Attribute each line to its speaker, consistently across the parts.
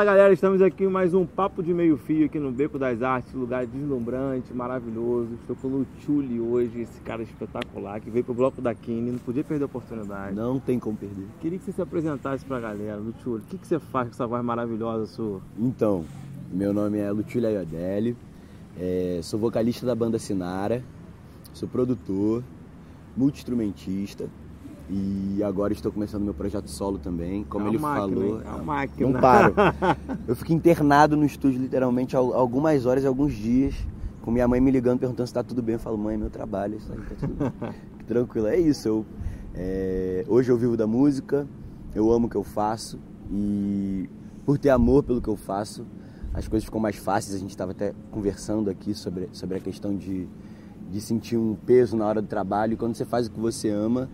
Speaker 1: Fala galera, estamos aqui em mais um Papo de Meio Fio aqui no Beco das Artes, lugar deslumbrante, maravilhoso. Estou com o Luchuli hoje, esse cara espetacular que veio pro Bloco da Kine, não podia perder a oportunidade.
Speaker 2: Não tem como perder.
Speaker 1: Queria que você se apresentasse pra galera, Luchuli. O que, que você faz com essa voz maravilhosa sua?
Speaker 2: Então, meu nome é Luchuli Aiodelli, é, sou vocalista da banda Sinara, sou produtor, multi-instrumentista e agora estou começando meu projeto solo também, como
Speaker 1: É
Speaker 2: ele
Speaker 1: máquina,
Speaker 2: falou.
Speaker 1: É máquina.
Speaker 2: Não paro. Eu fico internado no estúdio literalmente al- algumas horas e alguns dias, com minha mãe me ligando perguntando se tá tudo bem. Eu falo, mãe, meu trabalho, isso aí tá tudo bem. tranquilo. É isso. Eu, é, hoje eu vivo da música, eu amo o que eu faço e por ter amor pelo que eu faço, as coisas ficam mais fáceis. A gente estava até conversando aqui sobre, sobre a questão de, de sentir um peso na hora do trabalho. E quando você faz o que você ama,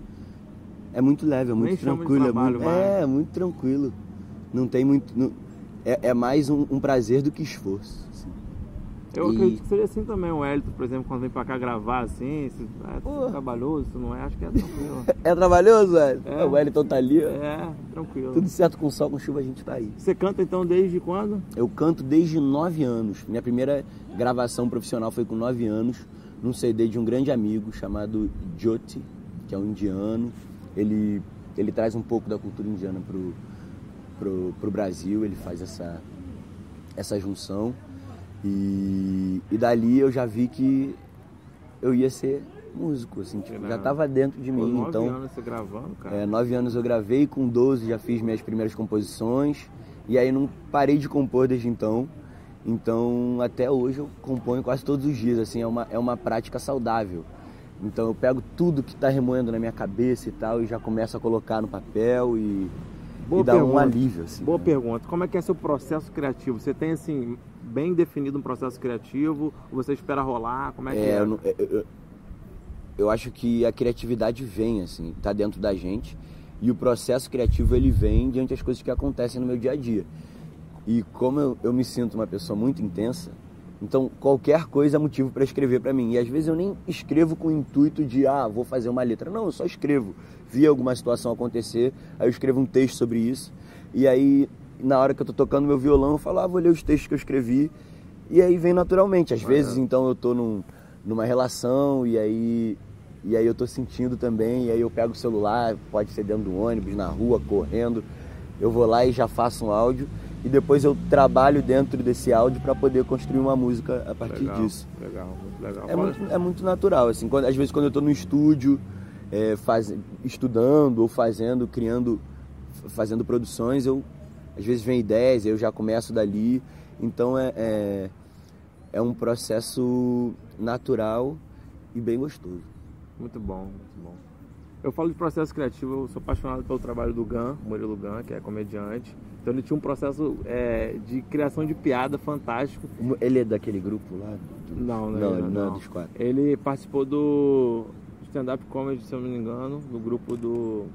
Speaker 2: é muito leve, é muito
Speaker 1: Nem
Speaker 2: tranquilo. É
Speaker 1: trabalho
Speaker 2: muito,
Speaker 1: mais.
Speaker 2: é, muito tranquilo. Não tem muito. não- é, é mais um, um prazer do que esforço. assim.
Speaker 1: Eu
Speaker 2: E-
Speaker 1: acredito que seja assim também o Hélito, por exemplo, quando vem pra cá gravar assim, se é trabalhoso, não é, acho que é tranquilo.
Speaker 2: É trabalhoso, velho?
Speaker 1: É.
Speaker 2: O Wellington tá ali, ó.
Speaker 1: é, tranquilo.
Speaker 2: Tudo certo com sol, com chuva, a gente tá aí.
Speaker 1: Você canta então desde quando?
Speaker 2: Eu canto desde 9 anos. Minha primeira gravação profissional foi com 9 anos, num CD de um grande amigo chamado Jyoti, que é um indiano. Ele, ele traz um pouco da cultura indiana pro, pro, pro Brasil, ele faz essa, essa junção. E, e dali eu já vi que eu ia ser músico, assim, tipo, já tava dentro de
Speaker 1: Pô,
Speaker 2: mim.
Speaker 1: nove
Speaker 2: Então,
Speaker 1: anos você gravando, cara.
Speaker 2: é, nove anos eu gravei, com 12 já fiz minhas primeiras composições e aí não parei de compor desde então. Então até hoje eu componho quase todos os dias, assim, é uma, é uma prática saudável. Então eu pego tudo que está remoendo na minha cabeça e tal e já começo a colocar no papel e,
Speaker 1: Boa
Speaker 2: e dá um alívio, assim.
Speaker 1: Boa
Speaker 2: né?
Speaker 1: pergunta. Como é que é seu processo criativo? Você tem assim bem definido um processo criativo? Ou você espera rolar? Como é que
Speaker 2: É,
Speaker 1: é?
Speaker 2: eu, não- eu- eu- eu acho que a criatividade vem, assim, tá dentro da gente. E o processo criativo, ele vem diante das coisas que acontecem no meu dia a dia. E como eu, eu me sinto uma pessoa muito intensa, então qualquer coisa é motivo para escrever para mim. E às vezes eu nem escrevo com o intuito de, ah, vou fazer uma letra. Não, eu só escrevo. Vi alguma situação acontecer, aí eu escrevo um texto sobre isso. E aí, na hora que eu tô tocando meu violão, eu falo, ah, vou ler os textos que eu escrevi. E aí vem naturalmente. Às vezes, então, eu tô num, numa relação e aí, e aí eu tô sentindo também. E aí eu pego o celular, pode ser dentro do ônibus, na rua, correndo. Eu vou lá e já faço um áudio. E depois eu trabalho dentro desse áudio para poder construir uma música a partir
Speaker 1: legal,
Speaker 2: disso.
Speaker 1: Legal, muito legal.
Speaker 2: É muito, é muito natural, assim. Quando, às vezes quando eu tô no estúdio, é, faz, estudando ou fazendo, criando, fazendo produções, eu às vezes vem ideias, eu já começo dali. Então é, é, é um processo natural e bem gostoso.
Speaker 1: Muito bom, muito bom. Eu falo de processo criativo, eu sou apaixonado pelo trabalho do Gan, Murilo Gan, que é comediante. Então ele tinha um processo é, de criação de piada fantástico.
Speaker 2: Ele é daquele grupo lá? do-
Speaker 1: Não?
Speaker 2: Não, ele não é dos quatro.
Speaker 1: Ele participou do stand-up comedy, se eu não me engano, do grupo do.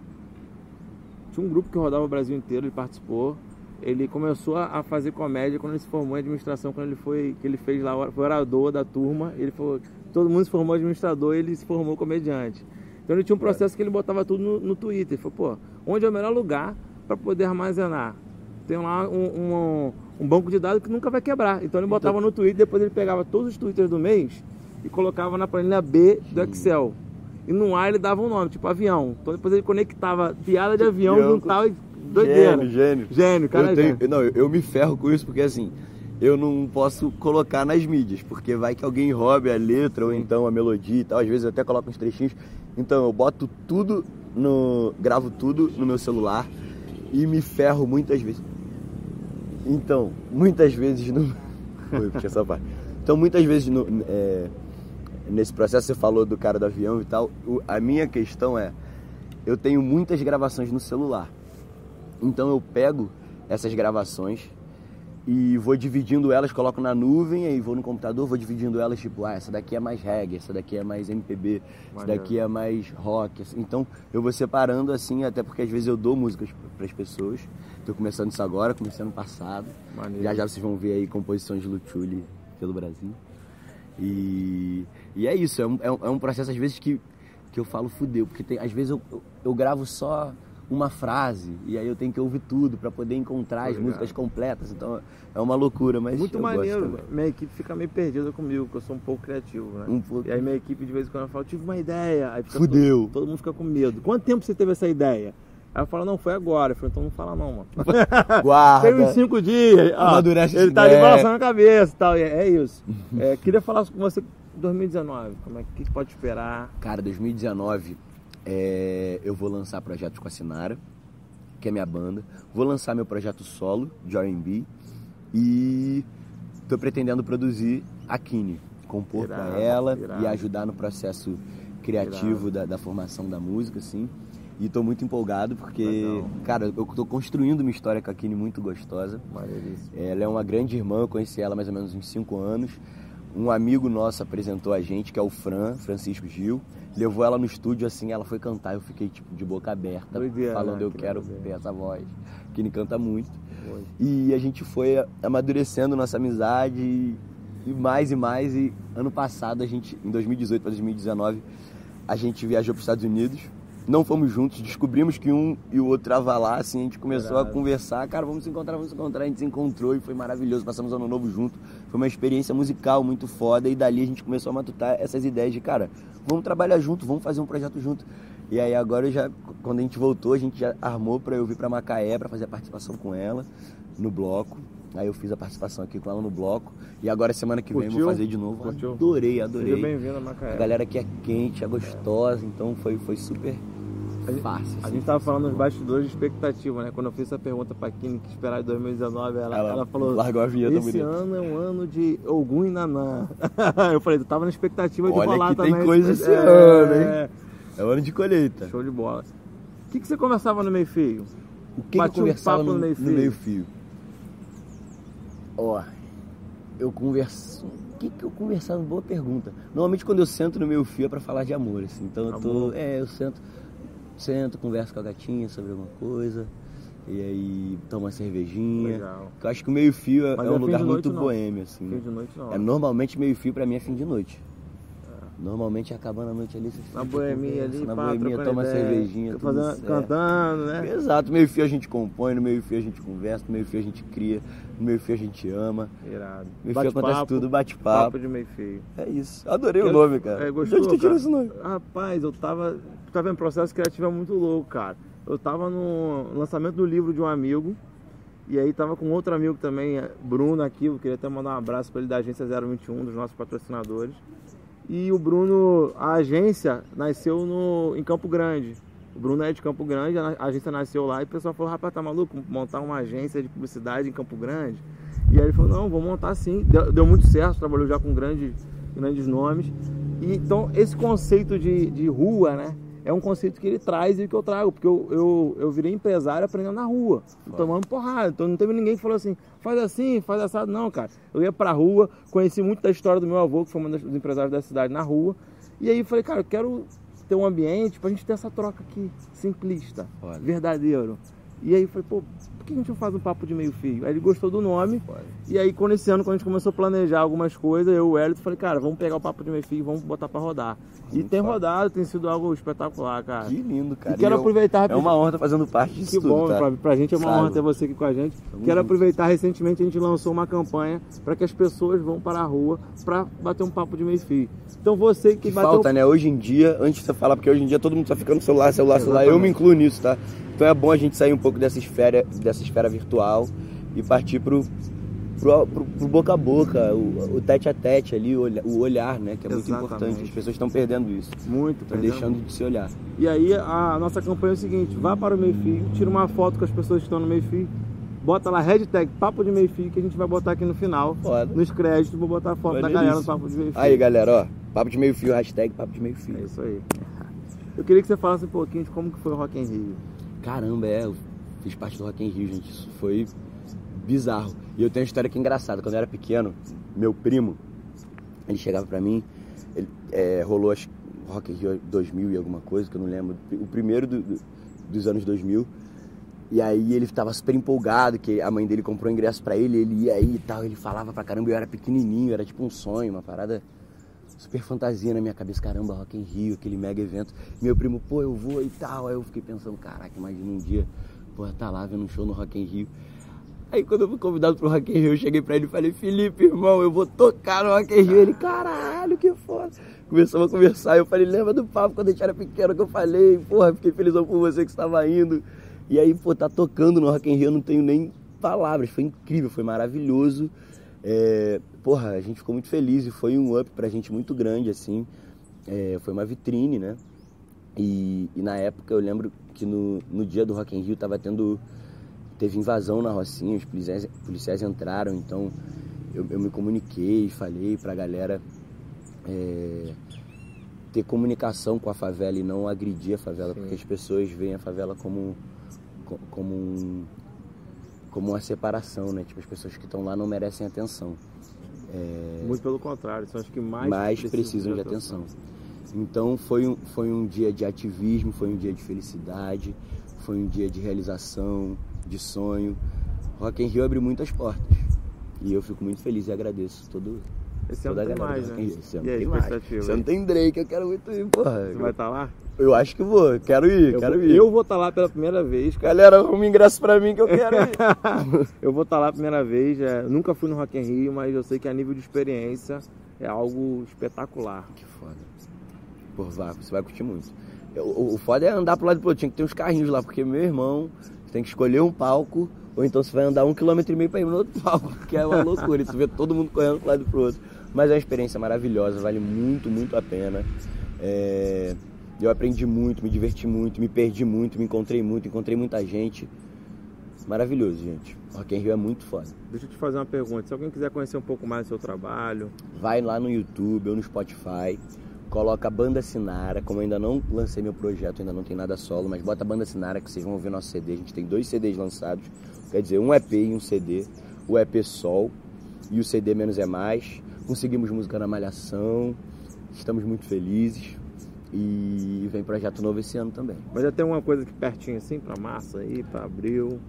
Speaker 1: Tinha um grupo que rodava o Brasil inteiro, ele participou. Ele começou a a fazer comédia quando ele se formou em administração, quando ele foi, que ele fez lá, foi orador da turma, ele foi, todo mundo se formou administrador, ele se formou comediante. Então ele tinha um processo que ele botava tudo no, no Twitter. Ele falou, pô, onde é o melhor lugar para poder armazenar? Tem lá um, um, um banco de dados que nunca vai quebrar. Então ele botava no Twitter, depois ele pegava todos os Twitters do mês e colocava na planilha B do Excel. E no ar ele dava um nome, tipo avião. Então depois ele conectava piada de avião,
Speaker 2: Avião.
Speaker 1: juntava e doideira.
Speaker 2: Gênio, gênio.
Speaker 1: Gênio, cara
Speaker 2: eu
Speaker 1: é
Speaker 2: tenho,
Speaker 1: gênio.
Speaker 2: Não, eu, eu me ferro com isso porque assim, eu não posso colocar nas mídias, porque vai que alguém roube a letra ou então a melodia e tal. Às vezes eu até coloco uns trechinhos. Então eu boto tudo no. gravo tudo no meu celular e me ferro muitas vezes. Então, muitas vezes no. Foi, puxa essa parte. Então muitas vezes no, é, nesse processo você falou do cara do avião e tal. o- a minha questão é, eu tenho muitas gravações no celular. Então eu pego essas gravações e vou dividindo elas, coloco na nuvem, aí vou no computador, vou dividindo elas, tipo, ah, essa daqui é mais reggae, essa daqui é mais MPB, essa daqui é mais rock. assim. Então eu vou separando assim, até porque às vezes eu dou músicas para as pessoas. Tô começando isso agora, comecei ano passado. Já já vocês vão ver aí composições de Luchuli pelo Brasil. E, e é isso, é um, é um- é um processo às vezes que, que eu falo fudeu, porque tem, às vezes eu, eu, eu gravo só uma frase e aí eu tenho que ouvir tudo para poder encontrar as músicas completas. Então é uma loucura, mas
Speaker 1: Muito maneiro. Minha equipe fica meio perdida comigo, porque eu sou um pouco criativo, né?
Speaker 2: Um pouco.
Speaker 1: E aí minha equipe de vez em quando fala, tive uma ideia. Aí
Speaker 2: Fudeu.
Speaker 1: Todo, todo mundo fica com medo. Quanto tempo você teve essa ideia? Aí eu falo, não, foi agora. Eu falo, então não fala não, mano.
Speaker 2: Guarda.
Speaker 1: Tem uns cinco dias. ó,
Speaker 2: Amadurece
Speaker 1: Ele
Speaker 2: essa
Speaker 1: tá ali balançando a cabeça e tal. e É, é isso. É, queria falar com você 2019. Como é que pode esperar?
Speaker 2: Cara, 2019 é, eu vou lançar projetos com a Sinara, que é minha banda. Vou lançar meu projeto solo de R&B e tô pretendendo produzir a Kine, compor pra ela
Speaker 1: irado.
Speaker 2: e ajudar no processo criativo da, da formação da música, assim. E tô muito empolgado porque, cara, eu tô construindo uma história com a Kine muito gostosa. Ela é uma grande irmã, eu conheci ela mais ou menos uns 5 anos. Um amigo nosso apresentou a gente, que é o Fran, Francisco Gil. Levou ela no estúdio assim, ela foi cantar, eu fiquei tipo de boca aberta,
Speaker 1: Doideira,
Speaker 2: falando
Speaker 1: né?
Speaker 2: eu
Speaker 1: Que
Speaker 2: quero
Speaker 1: doideira.
Speaker 2: ter essa voz. Que ele canta muito.
Speaker 1: Muito.
Speaker 2: E a gente foi amadurecendo nossa amizade e, e mais e mais. E ano passado, a gente, em 2018 para 2019, a gente viajou para os Estados Unidos. Não fomos juntos, descobrimos que um e o outro tava lá, assim, a gente começou a conversar, cara, vamos se encontrar, vamos se encontrar, a gente se encontrou e foi maravilhoso, passamos ano novo junto, foi uma experiência musical muito foda. E dali a gente começou a matutar essas ideias de, cara, vamos trabalhar junto, vamos fazer um projeto junto. E aí agora já, quando a gente voltou, a gente já armou pra eu vir pra Macaé pra fazer a participação com ela no bloco. Aí eu fiz a participação aqui com ela no bloco. E agora semana que vem
Speaker 1: Curtiu?
Speaker 2: vou fazer de novo.
Speaker 1: Curtiu?
Speaker 2: Adorei,
Speaker 1: Seja
Speaker 2: adorei.
Speaker 1: bem-vindo a
Speaker 2: A
Speaker 1: Macaé.
Speaker 2: galera aqui é quente, é gostosa, então foi, foi super
Speaker 1: A gente-
Speaker 2: fácil.
Speaker 1: A
Speaker 2: assim.
Speaker 1: gente tava falando nos bastidores de expectativa, né? Quando eu fiz essa pergunta pra Kine que esperar em 2019, ela,
Speaker 2: Ela
Speaker 1: ela, falou:
Speaker 2: largou a vinheta
Speaker 1: Esse
Speaker 2: bonita."
Speaker 1: ano é um ano de Ogum e Nanã. eu falei, tu tava na expectativa de
Speaker 2: Olha
Speaker 1: falar
Speaker 2: que tem
Speaker 1: também.
Speaker 2: coisa esse
Speaker 1: É,
Speaker 2: ano, hein?
Speaker 1: é.
Speaker 2: É hora de colheita.
Speaker 1: Show de bola. O que, que você conversava no meio fio?
Speaker 2: O que, que eu
Speaker 1: Bati um
Speaker 2: conversava
Speaker 1: papo
Speaker 2: no,
Speaker 1: no
Speaker 2: no
Speaker 1: meio-fio.
Speaker 2: meio-fio? Ó, eu converso. O que, que eu conversava? Boa pergunta. Normalmente quando eu sento no meio fio é pra falar de amor, assim. Então eu tô. É, eu sento, sento, converso com a gatinha sobre alguma coisa. E aí tomo uma cervejinha.
Speaker 1: Legal.
Speaker 2: Eu acho que o meio fio é, é
Speaker 1: é
Speaker 2: um lugar muito
Speaker 1: não.
Speaker 2: boêmio, assim.
Speaker 1: Fim de noite não.
Speaker 2: É, normalmente meio fio pra mim é fim de noite. Normalmente acabando a noite ali, você
Speaker 1: Na boemia
Speaker 2: conversa,
Speaker 1: ali,
Speaker 2: na
Speaker 1: pá,
Speaker 2: boemia,
Speaker 1: trocando
Speaker 2: toma
Speaker 1: ideia,
Speaker 2: cervejinha, tudo
Speaker 1: fazendo,
Speaker 2: certo.
Speaker 1: cantando, né?
Speaker 2: Exato, meio fio a gente compõe, no meio fio a gente conversa, no meio fio a gente cria, no meio fio a gente ama.
Speaker 1: Irado.
Speaker 2: No meio fio acontece tudo, bate-papo.
Speaker 1: Papo de meio fio.
Speaker 2: É isso. Adorei o nome, cara.
Speaker 1: É,
Speaker 2: De onde
Speaker 1: gostou,
Speaker 2: tu tirou esse nome?
Speaker 1: Rapaz, eu tava. Tá vendo? Processo criativo é muito louco, cara. Eu tava no lançamento do livro de um amigo. E aí tava com outro amigo também, Bruno aqui. Eu queria até mandar um abraço para ele da agência 021, dos nossos patrocinadores. E o Bruno, a agência nasceu no, em Campo Grande. O Bruno é de Campo Grande, a agência nasceu lá e o pessoal falou, rapaz, tá maluco? Montar uma agência de publicidade em Campo Grande? E aí ele falou, não, vou montar sim. Deu, deu muito certo, trabalhou já com grandes, grandes nomes. E, então, esse conceito de, de rua, né? É um conceito que ele traz e que eu trago, porque eu, eu, eu virei empresário aprendendo na rua, tomando porrada. Então não teve ninguém que falou assim, faz assim, faz assado. Não, cara. Eu ia pra rua, conheci muito da história do meu avô, que foi um dos empresários da cidade na rua. E aí eu falei, cara, eu quero ter um ambiente pra gente ter essa troca aqui, simplista, verdadeiro. E aí eu falei, pô, por que a gente não faz um papo de meio fio? Aí ele gostou do nome. E aí, quando esse ano, quando a gente começou a planejar algumas coisas, eu e o Hélio, falei, cara, vamos pegar o papo de meio fio e vamos botar pra rodar. E tem
Speaker 2: foda.
Speaker 1: rodado, tem sido algo espetacular, cara.
Speaker 2: Que lindo, cara.
Speaker 1: E quero
Speaker 2: E
Speaker 1: aproveitar
Speaker 2: É uma honra estar fazendo parte disso
Speaker 1: que
Speaker 2: tudo,
Speaker 1: bom,
Speaker 2: tá?
Speaker 1: pra, pra gente é uma
Speaker 2: Sabe?
Speaker 1: honra ter você aqui com a gente.
Speaker 2: Tamo
Speaker 1: Quero
Speaker 2: junto.
Speaker 1: aproveitar, recentemente a gente lançou uma campanha para que as pessoas vão para a rua para bater um papo de meio fio. Então você que,
Speaker 2: Que
Speaker 1: bateu
Speaker 2: falta, né? Hoje em dia, antes de você falar, porque hoje em dia todo mundo tá ficando no celular, celular, celular, eu
Speaker 1: Exatamente.
Speaker 2: me incluo nisso, tá? Então é bom a gente sair um pouco dessa esfera, dessa esfera virtual e partir pro, pro, pro- pro boca a boca, o, o tete a tete ali, o o olhar, né? Que é muito
Speaker 1: Exatamente.
Speaker 2: importante. As pessoas estão perdendo isso.
Speaker 1: muito,
Speaker 2: Estão deixando de se olhar.
Speaker 1: E aí a nossa campanha é o seguinte, vá para o meio fio, tira uma foto com as pessoas que estão no meio fio, bota lá hashtag papo de meio fio que a gente vai botar aqui no final.
Speaker 2: Foda.
Speaker 1: Nos créditos, vou botar a foto da galera no papo de meio fio.
Speaker 2: Aí, galera, ó. Papo de meio fio, hashtag papo de meio fio.
Speaker 1: É isso aí. Eu queria que você falasse um pouquinho de como que foi o Rock in Rio.
Speaker 2: Caramba, é, eu fiz parte do Rock in Rio, gente. Isso foi bizarro. E eu tenho uma história que é engraçada. Quando eu era pequeno, meu primo, ele chegava pra mim, ele, é, rolou acho, Rock in Rio 2000 e alguma coisa, que eu não lembro. O primeiro do- do- dos anos 2000. E aí ele tava super empolgado, que a mãe dele comprou ingresso pra ele, ele ia aí e tal. Ele falava pra caramba, eu era pequenininho, era tipo um sonho, uma parada super fantasia na minha cabeça, caramba, Rock in Rio, aquele mega evento. Meu primo, pô, eu vou e tal. Aí eu fiquei pensando, caraca, imagina um dia, pô, tá lá vendo um show no Rock in Rio. Aí quando eu fui convidado pro Rock in Rio, eu cheguei pra ele e falei, Felipe, irmão, eu vou tocar no Rock in Rio. Ele, caralho, que foda. Começamos a conversar, eu falei, lembra do papo quando a gente era pequeno que eu falei, porra, fiquei felizão por você que estava indo. E aí, pô, tá tocando no Rock in Rio, eu não tenho nem palavras, foi incrível, foi maravilhoso. É, porra, a gente ficou muito feliz e foi um up pra gente muito grande, assim. É, foi uma vitrine, né? E, e, na época eu lembro que no, no dia do Rock in Rio tava tendo teve invasão na Rocinha, os policiais, policiais entraram, então eu, eu, me comuniquei, falei pra galera é, ter comunicação com a favela e não agredir a favela, Sim. porque as pessoas veem a favela como, como, um, como uma separação, né? Tipo, as pessoas que estão lá não merecem atenção.
Speaker 1: É, Muito pelo contrário, são as que mais,
Speaker 2: mais precisam, precisam de atenção. atenção. Então foi um, foi um dia de ativismo, foi um dia de felicidade, foi um dia de realização, de sonho. Rock in Rio abriu muitas portas. E eu fico muito feliz e agradeço todo,
Speaker 1: esse ano tem mais, né?
Speaker 2: Esse ano e aí, tem mais. Esse ano tem Drake, eu quero muito ir, porra.
Speaker 1: Você vai estar tá lá?
Speaker 2: Eu acho que vou, quero ir,
Speaker 1: eu
Speaker 2: quero
Speaker 1: vou,
Speaker 2: ir.
Speaker 1: Eu vou estar tá lá pela primeira vez.
Speaker 2: Cara. Galera, arruma ingresso pra mim que eu quero ir.
Speaker 1: eu vou estar tá lá pela primeira vez, é, nunca fui no Rock in Rio, mas eu sei que a nível de experiência é algo espetacular.
Speaker 2: Que foda. Por vá, você vai curtir muito. O, o foda é andar pro lado do outro, tinha que ter uns carrinhos lá, porque meu irmão tem que escolher um palco, ou então você vai andar um quilômetro e meio pra ir no outro palco, que é uma loucura. você vê todo mundo correndo pro lado pro outro. Mas é uma experiência maravilhosa, vale muito, muito a pena. É... Eu aprendi muito, me diverti muito, me perdi muito, me encontrei muito, encontrei muita gente. Maravilhoso, gente. Rock in Rio é muito foda.
Speaker 1: Deixa eu te fazer uma pergunta. Se alguém quiser conhecer um pouco mais do seu trabalho...
Speaker 2: Vai lá no YouTube ou no Spotify coloca a Banda Sinara, como eu ainda não lancei meu projeto, ainda não tem nada solo, mas bota a Banda Sinara que vocês vão ouvir nosso CD. A gente tem dois CDs lançados, quer dizer, um EP e um CD. O EP Sol e o CD Menos é Mais. Conseguimos música na Malhação, estamos muito felizes. E vem projeto novo esse ano também.
Speaker 1: Mas já tem uma coisa aqui pertinho assim, pra massa aí, pra abril.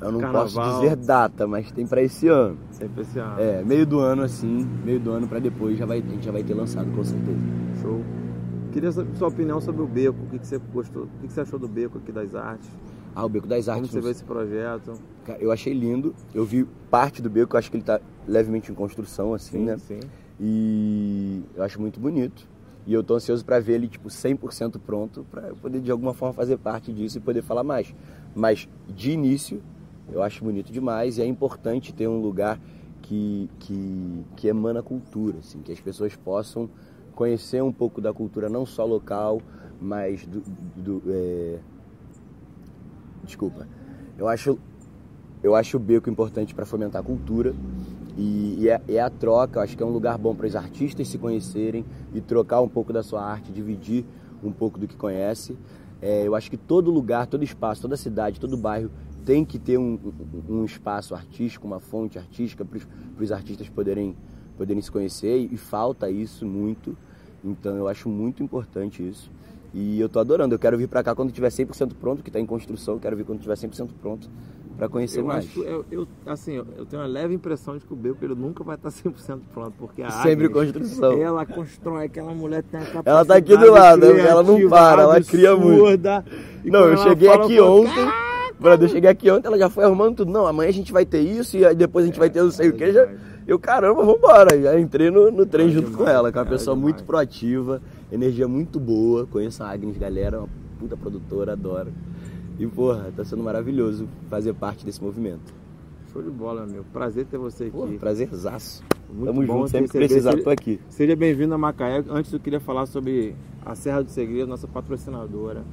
Speaker 2: Eu não Carnaval. posso dizer data, mas tem para esse ano.
Speaker 1: Tem pra esse ano.
Speaker 2: É, meio do ano assim, meio do ano para depois já vai, a gente já vai ter lançado, com certeza.
Speaker 1: Show. Queria saber sua opinião sobre o Beco. O que, que você gostou? O que, que você achou do Beco aqui das artes?
Speaker 2: Ah, o Beco das Artes.
Speaker 1: Como você vê esse projeto?
Speaker 2: Cara, eu achei lindo. Eu vi parte do Beco, eu acho que ele está levemente em construção, assim,
Speaker 1: sim,
Speaker 2: né?
Speaker 1: Sim.
Speaker 2: E eu acho muito bonito. E eu tô ansioso para ver ele, tipo, 100% pronto, para poder de alguma forma fazer parte disso e poder falar mais. Mas, de início, eu acho bonito demais e é importante ter um lugar que, que, que emana cultura, assim, que as pessoas possam conhecer um pouco da cultura não só local, mas do, do é... desculpa. Eu acho eu acho o beco importante para fomentar a cultura e, e, é, é, a troca. Eu acho que é um lugar bom para os artistas se conhecerem e trocar um pouco da sua arte, dividir um pouco do que conhece. É, eu acho que todo lugar, todo espaço, toda cidade, todo bairro tem que ter um, um espaço artístico, uma fonte artística para os artistas poderem, poderem se conhecer e falta isso muito. Então eu acho muito importante isso. E eu tô adorando. Eu quero vir para cá quando tiver 100% pronto, que está em construção. Eu quero vir quando tiver 100% pronto para conhecer
Speaker 1: eu
Speaker 2: mais.
Speaker 1: Acho, eu, eu, assim, eu tenho uma leve impressão de que o Beco ele nunca vai estar 100% pronto, porque a
Speaker 2: Sempre Agnes, construção.
Speaker 1: Ela constrói, aquela mulher tem a capacidade
Speaker 2: Ela tá aqui do lado, ela não para, ela cria muito. Não, eu cheguei aqui ontem. Brother, eu cheguei aqui ontem, ela já foi arrumando tudo. Não, amanhã a gente vai ter isso e aí depois a gente vai ter não sei o que. Já, eu, caramba, vambora. Já entrei no, no trem junto com ela, que é uma pessoa muito proativa, energia muito boa. Conheço a Agnes, galera, uma puta produtora, adoro. E, porra, tá sendo maravilhoso fazer parte desse movimento.
Speaker 1: Show de bola, meu. Prazer ter você aqui. Porra,
Speaker 2: prazerzaço. Muito Tamo bom junto, sempre que precisar, tô aqui.
Speaker 1: Seja bem-vindo a Macaé. Antes eu queria falar sobre a Serra do Segredo, nossa patrocinadora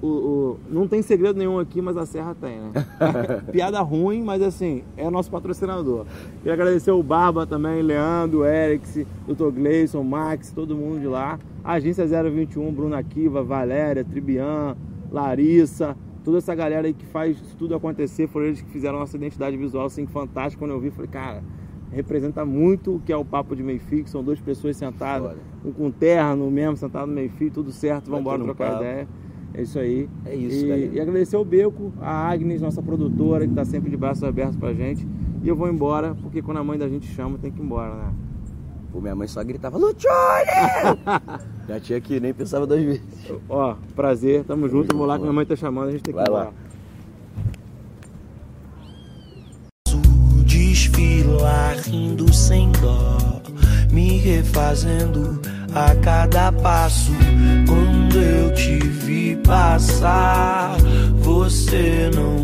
Speaker 1: o, o, não tem segredo nenhum aqui, mas a Serra tem, né? Piada ruim, mas assim, é nosso patrocinador. Queria agradecer o Barba também, Leandro, Eric, Dr. Gleison, Max, todo mundo de lá. A agência 021, Bruna Kiva, Valéria, Tribian, Larissa, toda essa galera aí que faz tudo acontecer, foram eles que fizeram nossa identidade visual assim, fantástica. Quando eu vi, falei, cara, representa muito o que é o papo de meio fio, são duas pessoas sentadas, um com terno mesmo, sentado no meio fio, tudo certo, vamos embora trocar papo. ideia. É isso aí.
Speaker 2: É isso,
Speaker 1: e, e agradecer ao Beco, a Agnes, nossa produtora, que está sempre de braços abertos pra gente. E eu vou embora, porque quando a mãe da gente chama, tem que ir embora, né?
Speaker 3: Pô, minha mãe só gritava, Luciole! minha tia que nem pensava duas vezes.
Speaker 1: Ó, prazer, tamo junto, vou lá que minha mãe tá chamando, a gente tem que
Speaker 3: Vai
Speaker 1: ir
Speaker 3: lá.
Speaker 1: lá.
Speaker 2: desfilar rindo sem dó, me refazendo a cada passo. Quando eu te vi passar, você não.